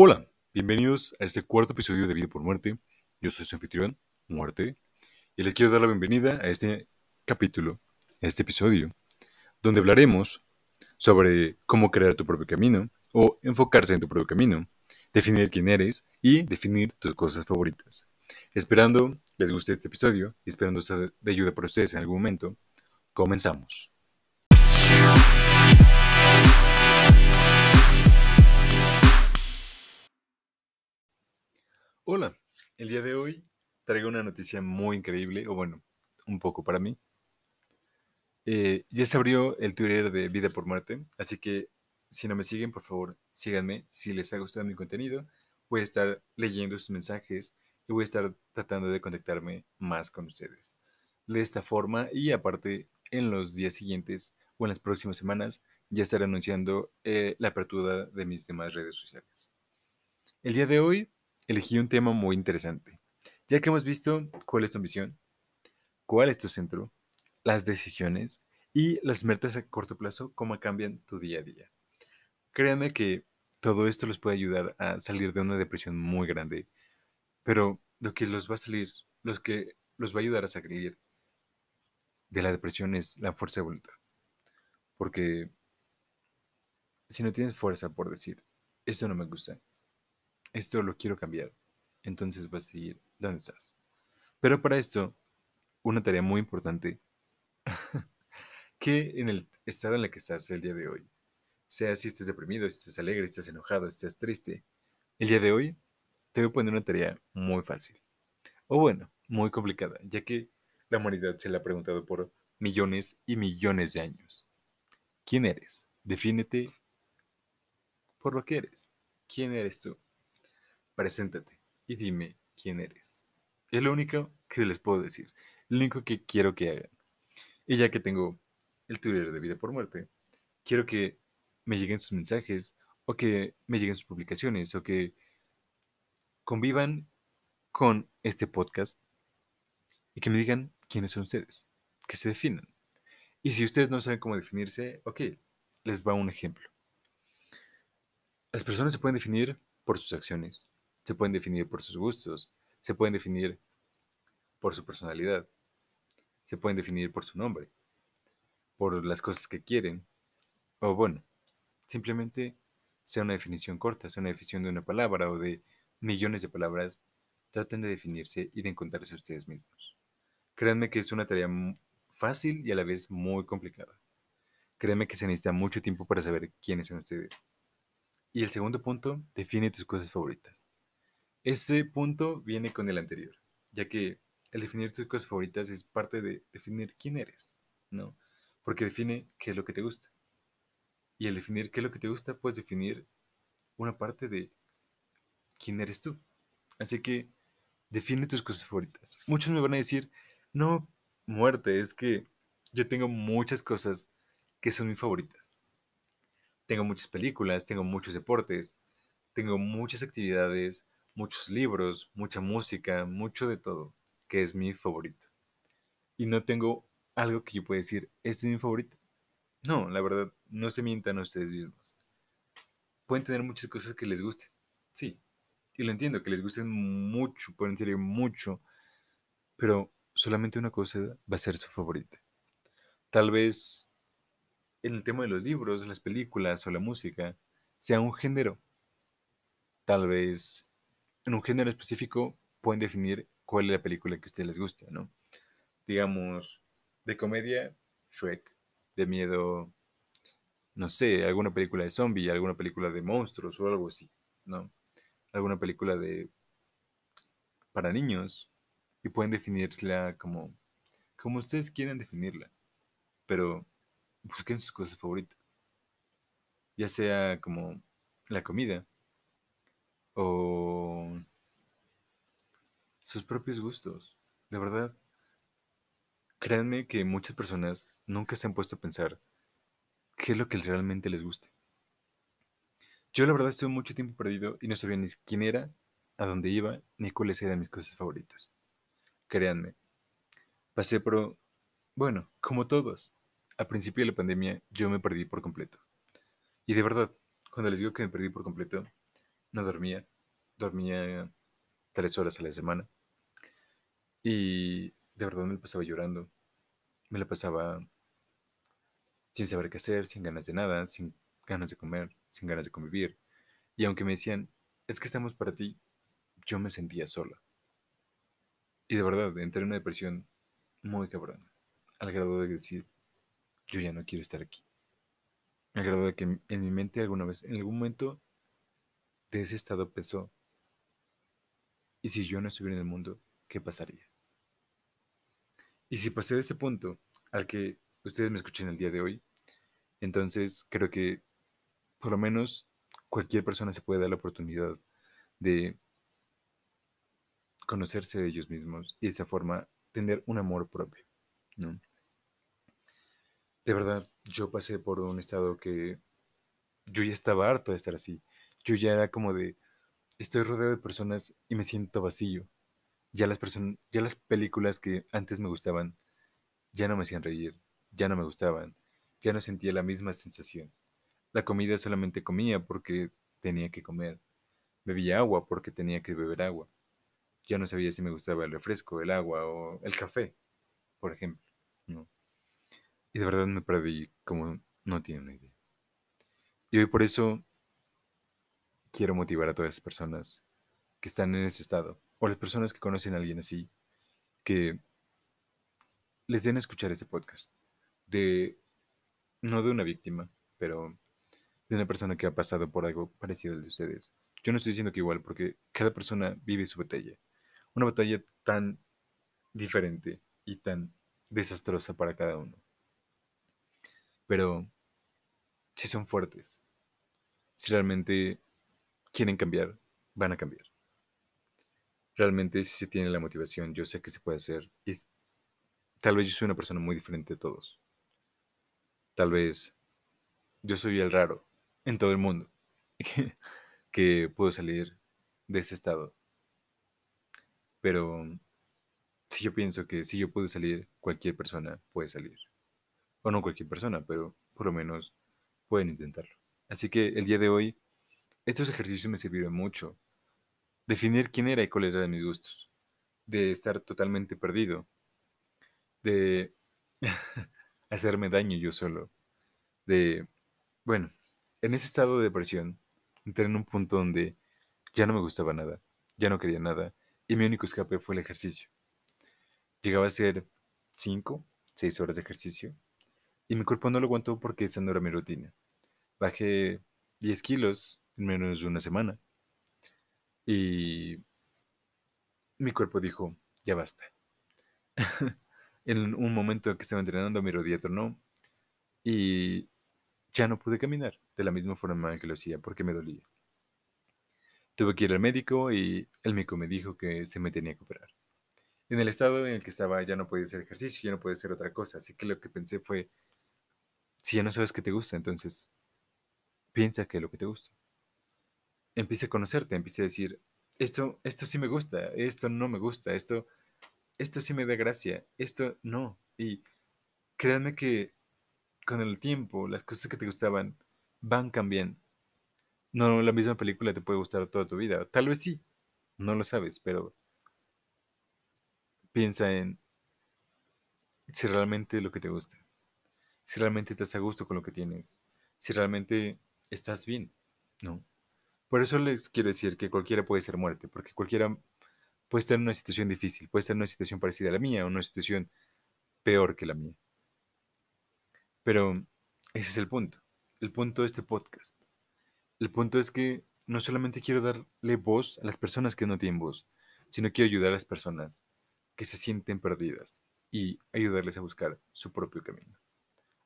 Hola, bienvenidos a este cuarto episodio de Vida por Muerte. Yo soy su anfitrión, Muerte, y les quiero dar la bienvenida a este capítulo, a este episodio, donde hablaremos sobre cómo crear tu propio camino o enfocarse en tu propio camino, definir quién eres y definir tus cosas favoritas. Esperando les guste este episodio y esperando ser de ayuda para ustedes en algún momento, comenzamos. Hola, el día de hoy traigo una noticia muy increíble, o bueno, un poco para mí. Eh, ya se abrió el Twitter de Vida por Muerte, así que si no me siguen, por favor, síganme. Si les ha gustado mi contenido, voy a estar leyendo sus mensajes y voy a estar tratando de contactarme más con ustedes. De esta forma, y aparte, en los días siguientes o en las próximas semanas, ya estaré anunciando eh, la apertura de mis demás redes sociales. El día de hoy elegí un tema muy interesante, ya que hemos visto cuál es tu ambición, cuál es tu centro, las decisiones y las metas a corto plazo, cómo cambian tu día a día. Créanme que todo esto los puede ayudar a salir de una depresión muy grande, pero lo que los va a salir, los que los va a ayudar a salir de la depresión es la fuerza de voluntad. Porque si no tienes fuerza por decir, esto no me gusta, esto lo quiero cambiar, entonces vas a seguir donde estás. Pero para esto, una tarea muy importante, que en el estado en el que estás el día de hoy, sea si estés deprimido, si estés alegre, si estés enojado, si estés triste, el día de hoy te voy a poner una tarea muy fácil. O bueno, muy complicada, ya que la humanidad se la ha preguntado por millones y millones de años. ¿Quién eres? Defínete por lo que eres. ¿Quién eres tú? Preséntate y dime quién eres. Es lo único que les puedo decir. Lo único que quiero que hagan. Y ya que tengo el Twitter de vida por muerte, quiero que me lleguen sus mensajes o que me lleguen sus publicaciones o que convivan con este podcast y que me digan quiénes son ustedes, que se definan. Y si ustedes no saben cómo definirse, ok, les va un ejemplo. Las personas se pueden definir por sus acciones, se pueden definir por sus gustos, se pueden definir por su personalidad, se pueden definir por su nombre, por las cosas que quieren, o bueno, simplemente sea una definición corta, sea una definición de una palabra o de millones de palabras, traten de definirse y de encontrarse ustedes mismos. Créanme que es una tarea fácil y a la vez muy complicada. Créanme que se necesita mucho tiempo para saber quiénes son ustedes. Y el segundo punto, define tus cosas favoritas. Ese punto viene con el anterior, ya que el definir tus cosas favoritas es parte de definir quién eres, ¿no? Porque define qué es lo que te gusta. Y al definir qué es lo que te gusta, puedes definir una parte de quién eres tú. Así que define tus cosas favoritas. Muchos me van a decir, no, muerte, es que yo tengo muchas cosas que son mis favoritas. Tengo muchas películas, tengo muchos deportes, tengo muchas actividades, muchos libros, mucha música, mucho de todo, que es mi favorito. Y no tengo algo que yo pueda decir, este es mi favorito. No, la verdad, no se mientan ustedes mismos. Pueden tener muchas cosas que les gusten, sí. Y lo entiendo, que les gusten mucho, pueden ser mucho, pero solamente una cosa va a ser su favorita. Tal vez en el tema de los libros, las películas o la música sea un género. Tal vez en un género específico pueden definir cuál es la película que a ustedes les gusta, ¿no? Digamos, de comedia, Shrek, de miedo, no sé, alguna película de zombie, alguna película de monstruos o algo así, ¿no? Alguna película de para niños y pueden definirla como como ustedes quieran definirla, pero busquen sus cosas favoritas, ya sea como la comida o sus propios gustos. De verdad, créanme que muchas personas nunca se han puesto a pensar qué es lo que realmente les guste. Yo la verdad estuve mucho tiempo perdido y no sabía ni quién era, a dónde iba, ni cuáles eran mis cosas favoritas. Créanme, pasé por, bueno, como todos, al principio de la pandemia yo me perdí por completo. Y de verdad, cuando les digo que me perdí por completo, no dormía, dormía tres horas a la semana y de verdad me la pasaba llorando, me la pasaba sin saber qué hacer, sin ganas de nada, sin ganas de comer, sin ganas de convivir. Y aunque me decían, es que estamos para ti, yo me sentía sola. Y de verdad, entré en una depresión muy cabrona, al grado de decir, yo ya no quiero estar aquí. Al grado de que en mi mente alguna vez, en algún momento de ese estado pensó, ¿y si yo no estuviera en el mundo, qué pasaría? Y si pasé de ese punto al que ustedes me escuchen el día de hoy, entonces creo que por lo menos cualquier persona se puede dar la oportunidad de conocerse a ellos mismos y de esa forma tener un amor propio, ¿no? De verdad, yo pasé por un estado que yo ya estaba harto de estar así. Yo ya era como de, estoy rodeado de personas y me siento vacío. Ya las personas, ya las películas que antes me gustaban, ya no me hacían reír, ya no me gustaban, ya no sentía la misma sensación. La comida solamente comía porque tenía que comer. Bebía agua porque tenía que beber agua. Ya no sabía si me gustaba el refresco, el agua o el café, por ejemplo. ¿no? Y de verdad me perdí como no tiene una idea. Y hoy por eso quiero motivar a todas las personas que están en ese estado, o las personas que conocen a alguien así, que les den a escuchar este podcast. De, no de una víctima, pero de una persona que ha pasado por algo parecido al de ustedes. Yo no estoy diciendo que igual, porque cada persona vive su batalla una batalla tan diferente y tan desastrosa para cada uno. Pero si son fuertes, si realmente quieren cambiar, van a cambiar. Realmente si se tiene la motivación, yo sé que se puede hacer. Y tal vez yo soy una persona muy diferente de todos. Tal vez yo soy el raro en todo el mundo que puedo salir de ese estado pero si yo pienso que si yo pude salir, cualquier persona puede salir. O no cualquier persona, pero por lo menos pueden intentarlo. Así que el día de hoy, estos ejercicios me sirvieron mucho. Definir quién era y cuáles eran mis gustos. De estar totalmente perdido. De hacerme daño yo solo. De, bueno, en ese estado de depresión, entré en un punto donde ya no me gustaba nada, ya no quería nada, y mi único escape fue el ejercicio. Llegaba a ser 5, 6 horas de ejercicio y mi cuerpo no lo aguantó porque esa no era mi rutina. Bajé 10 kilos en menos de una semana y mi cuerpo dijo, ya basta. en un momento que estaba entrenando mi rodilla tronó y ya no pude caminar de la misma forma que lo hacía porque me dolía. Tuve que ir al médico y el médico me dijo que se me tenía que operar. En el estado en el que estaba ya no podía hacer ejercicio, ya no podía hacer otra cosa, así que lo que pensé fue, si ya no sabes qué te gusta, entonces piensa qué es lo que te gusta. Empieza a conocerte, empieza a decir, esto, esto sí me gusta, esto no me gusta, esto, esto sí me da gracia, esto no. Y créanme que con el tiempo las cosas que te gustaban van cambiando. No, la misma película te puede gustar toda tu vida. Tal vez sí, no lo sabes, pero piensa en si realmente es lo que te gusta, si realmente estás a gusto con lo que tienes, si realmente estás bien, ¿no? Por eso les quiero decir que cualquiera puede ser muerte, porque cualquiera puede estar en una situación difícil, puede estar en una situación parecida a la mía o una situación peor que la mía. Pero ese es el punto, el punto de este podcast. El punto es que no solamente quiero darle voz a las personas que no tienen voz, sino quiero ayudar a las personas que se sienten perdidas y ayudarles a buscar su propio camino.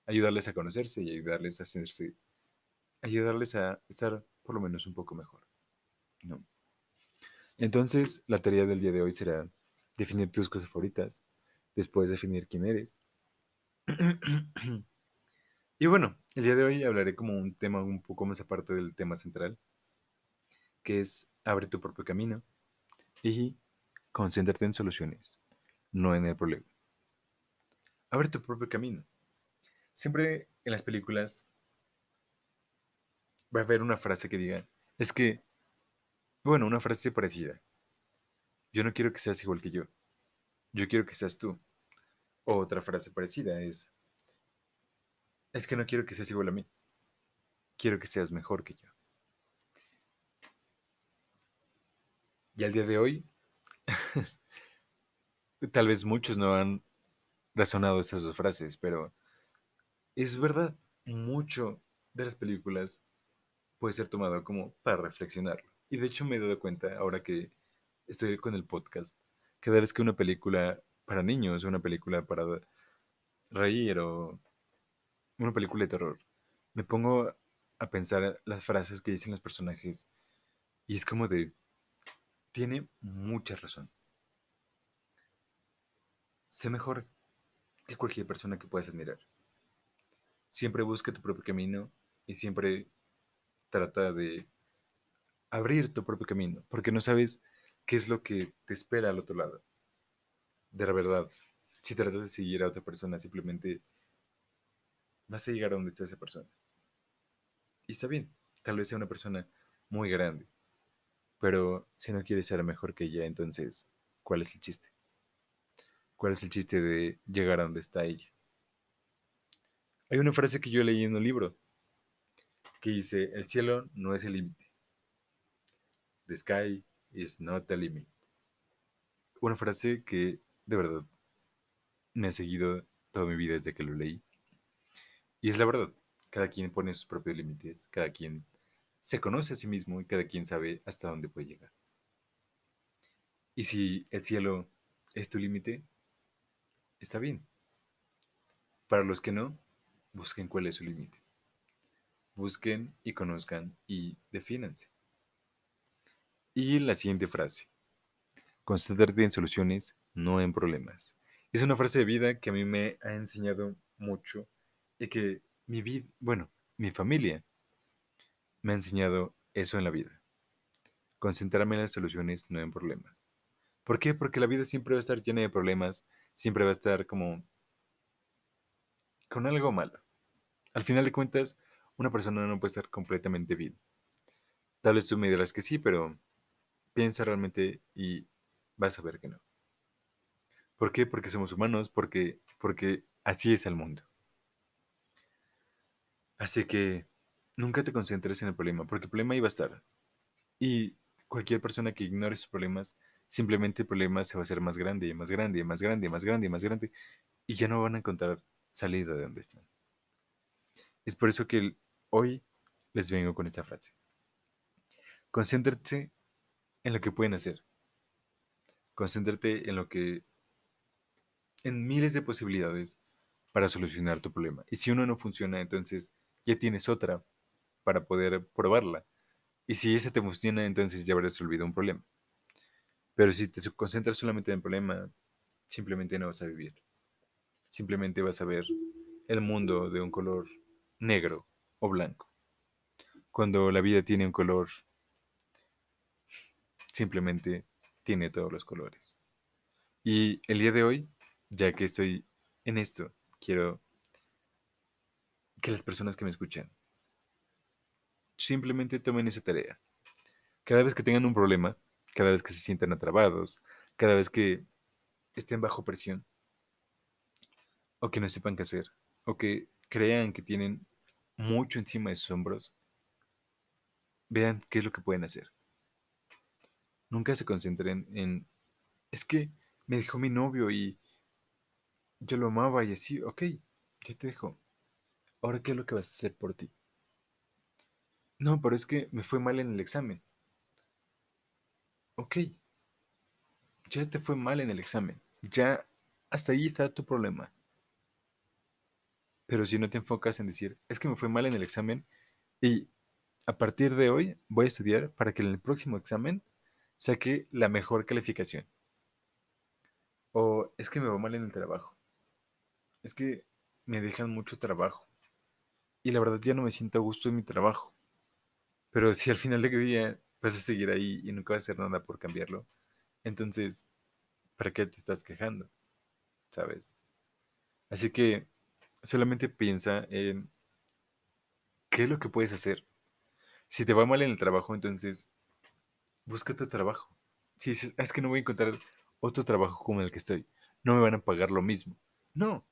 Ayudarles a conocerse y ayudarles a hacerse, ayudarles a estar por lo menos un poco mejor. ¿no? Entonces, la tarea del día de hoy será definir tus cosas favoritas, después definir quién eres. Y bueno, el día de hoy hablaré como un tema un poco más aparte del tema central, que es abre tu propio camino y concéntrate en soluciones, no en el problema. Abre tu propio camino. Siempre en las películas va a haber una frase que diga, es que Bueno, una frase parecida. Yo no quiero que seas igual que yo. Yo quiero que seas tú. otra frase parecida es, es que no quiero que seas igual a mí. Quiero que seas mejor que yo. Y al día de hoy, tal vez muchos no han razonado esas dos frases, pero es verdad, mucho de las películas puede ser tomado como para reflexionarlo. Y de hecho me he dado cuenta ahora que estoy con el podcast, cada vez que una película para niños, una película para reír o una película de terror, me pongo a pensar las frases que dicen los personajes y es como de, tiene mucha razón. Sé mejor que cualquier persona que puedas admirar. Siempre busca tu propio camino y siempre trata de abrir tu propio camino, porque no sabes qué es lo que te espera al otro lado. De la verdad, si tratas de seguir a otra persona, simplemente vas a llegar a donde está esa persona. Y está bien, tal vez sea una persona muy grande, pero si no quieres ser mejor que ella, entonces, ¿cuál es el chiste? ¿Cuál es el chiste de llegar a donde está ella? Hay una frase que yo leí en un libro que dice, el cielo no es el límite. The sky is not the limit. Una frase que de verdad me ha seguido toda mi vida desde que lo leí. Y es la verdad, cada quien pone sus propios límites, cada quien se conoce a sí mismo y cada quien sabe hasta dónde puede llegar. Y si el cielo es tu límite, está bien. Para los que no, busquen cuál es su límite. Busquen y conozcan y defínanse. Y la siguiente frase. Concéntrate en soluciones, no en problemas. Es una frase de vida que a mí me ha enseñado mucho y que mi vida, bueno, mi familia me ha enseñado eso en la vida. Concentrarme en las soluciones, no en problemas. ¿Por qué? Porque la vida siempre va a estar llena de problemas, siempre va a estar como con algo malo. Al final de cuentas, una persona no puede estar completamente bien. Tal vez tú me dirás que sí, pero piensa realmente y vas a ver que no. ¿Por qué? Porque somos humanos, porque, porque así es el mundo. Así que Nunca te concentres en el problema, porque el problema iba a estar. Y cualquier persona que ignore sus problemas, simplemente el problema se va a hacer más grande, y más grande, y más grande, y más grande, y más grande, y ya no van a encontrar salida de donde están. Es por eso que hoy les vengo con esta frase. Concéntrate en lo que pueden hacer. Concéntrate en lo que en miles de posibilidades para solucionar tu problema. Y si uno no funciona, entonces ya tienes otra para poder probarla. Y si esa te funciona, entonces ya habrás resolvido un problema. Pero si te concentras solamente en el problema, simplemente no vas a vivir. Simplemente vas a ver el mundo de un color negro o blanco. Cuando la vida tiene un color, simplemente tiene todos los colores. Y el día de hoy, ya que estoy en esto, quiero que las personas que me escuchan simplemente tomen esa tarea. Cada vez que tengan un problema, cada vez que se sientan atrapados, cada vez que estén bajo presión, o que no sepan qué hacer, o que crean que tienen mucho encima de sus hombros, vean qué es lo que pueden hacer. Nunca se concentren en, es que me dejó mi novio y yo lo amaba y así, ok, ya te dejo. Ahora, ¿qué es lo que vas a hacer por ti? No, pero es que me fue mal en el examen. Ok. Ya te fue mal en el examen. Ya hasta ahí está tu problema. Pero si no te enfocas en decir, es que me fue mal en el examen y a partir de hoy voy a estudiar para que en el próximo examen saque la mejor calificación. O es que me va mal en el trabajo. Es que me dejan mucho trabajo. Y la verdad ya no me siento a gusto en mi trabajo. Pero si al final de día vas a seguir ahí y nunca vas a hacer nada por cambiarlo, entonces, ¿para qué te estás quejando? ¿Sabes? Así que solamente piensa en qué es lo que puedes hacer. Si te va mal en el trabajo, entonces busca tu trabajo. Si dices, "Ah, es que no voy a encontrar otro trabajo como el que estoy, no me van a pagar lo mismo. No,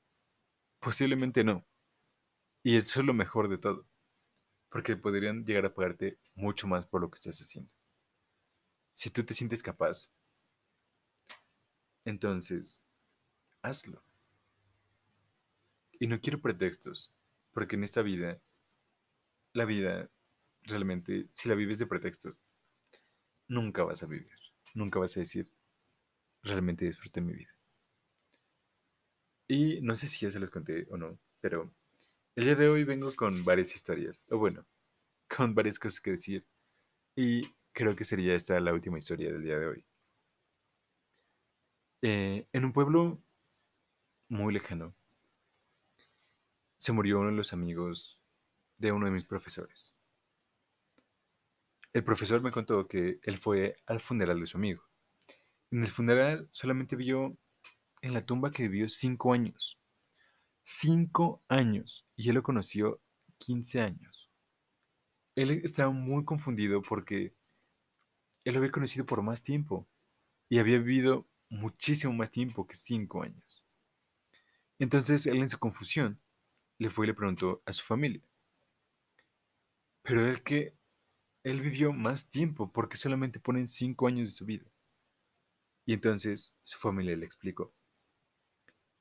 posiblemente no. Y eso es lo mejor de todo, porque podrían llegar a pagarte mucho más por lo que estás haciendo. Si tú te sientes capaz, entonces hazlo. Y no quiero pretextos, porque en esta vida, la vida realmente, si la vives de pretextos, nunca vas a vivir, nunca vas a decir, realmente disfruté mi vida. Y no sé si ya se los conté o no, pero el día de hoy vengo con varias historias, o bueno, con varias cosas que decir. Y creo que sería esta la última historia del día de hoy. Eh, en un pueblo muy lejano, se murió uno de los amigos de uno de mis profesores. El profesor me contó que él fue al funeral de su amigo. En el funeral solamente vio en la tumba que vivió cinco años. Cinco años. Y él lo conoció 15 años. Él estaba muy confundido porque él lo había conocido por más tiempo y había vivido muchísimo más tiempo que cinco años. Entonces él en su confusión le fue y le preguntó a su familia. Pero él que él vivió más tiempo porque solamente ponen cinco años de su vida. Y entonces su familia le explicó.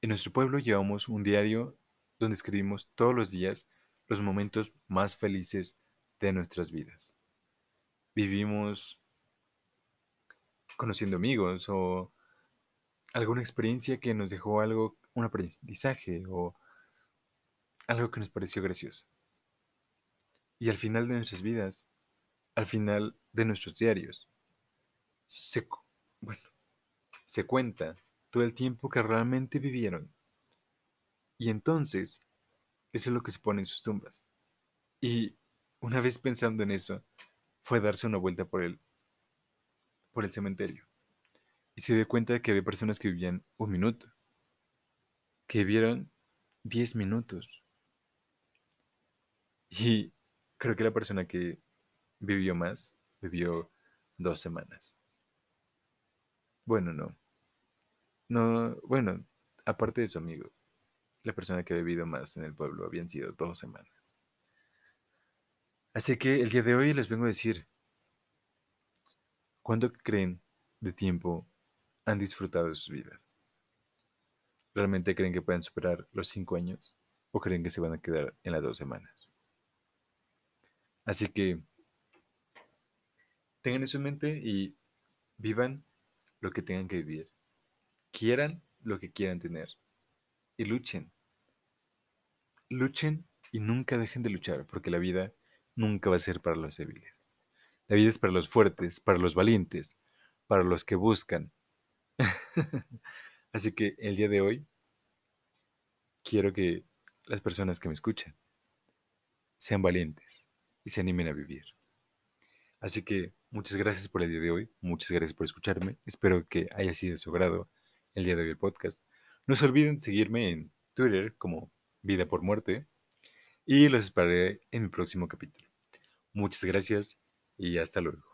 En nuestro pueblo llevamos un diario donde escribimos todos los días los momentos más felices de nuestras vidas. Vivimos conociendo amigos o alguna experiencia que nos dejó algo, un aprendizaje o algo que nos pareció gracioso. Y al final de nuestras vidas, al final de nuestros diarios, se, bueno, se cuenta todo el tiempo que realmente vivieron. Y entonces, eso es lo que se pone en sus tumbas. Y una vez pensando en eso, fue darse una vuelta por el, por el cementerio. Y se dio cuenta de que había personas que vivían un minuto, que vivieron diez minutos. Y creo que la persona que vivió más vivió dos semanas. Bueno, no. No, bueno, aparte de su amigo, la persona que ha vivido más en el pueblo habían sido dos semanas. Así que el día de hoy les vengo a decir, ¿cuánto creen de tiempo han disfrutado de sus vidas? ¿Realmente creen que pueden superar los cinco años o creen que se van a quedar en las dos semanas? Así que tengan eso en mente y vivan lo que tengan que vivir quieran lo que quieran tener y luchen. Luchen y nunca dejen de luchar, porque la vida nunca va a ser para los débiles. La vida es para los fuertes, para los valientes, para los que buscan. Así que el día de hoy quiero que las personas que me escuchan sean valientes y se animen a vivir. Así que muchas gracias por el día de hoy, muchas gracias por escucharme, espero que haya sido de su agrado el día de hoy el podcast. No se olviden seguirme en Twitter como Vida por Muerte y los esperaré en mi próximo capítulo. Muchas gracias y hasta luego.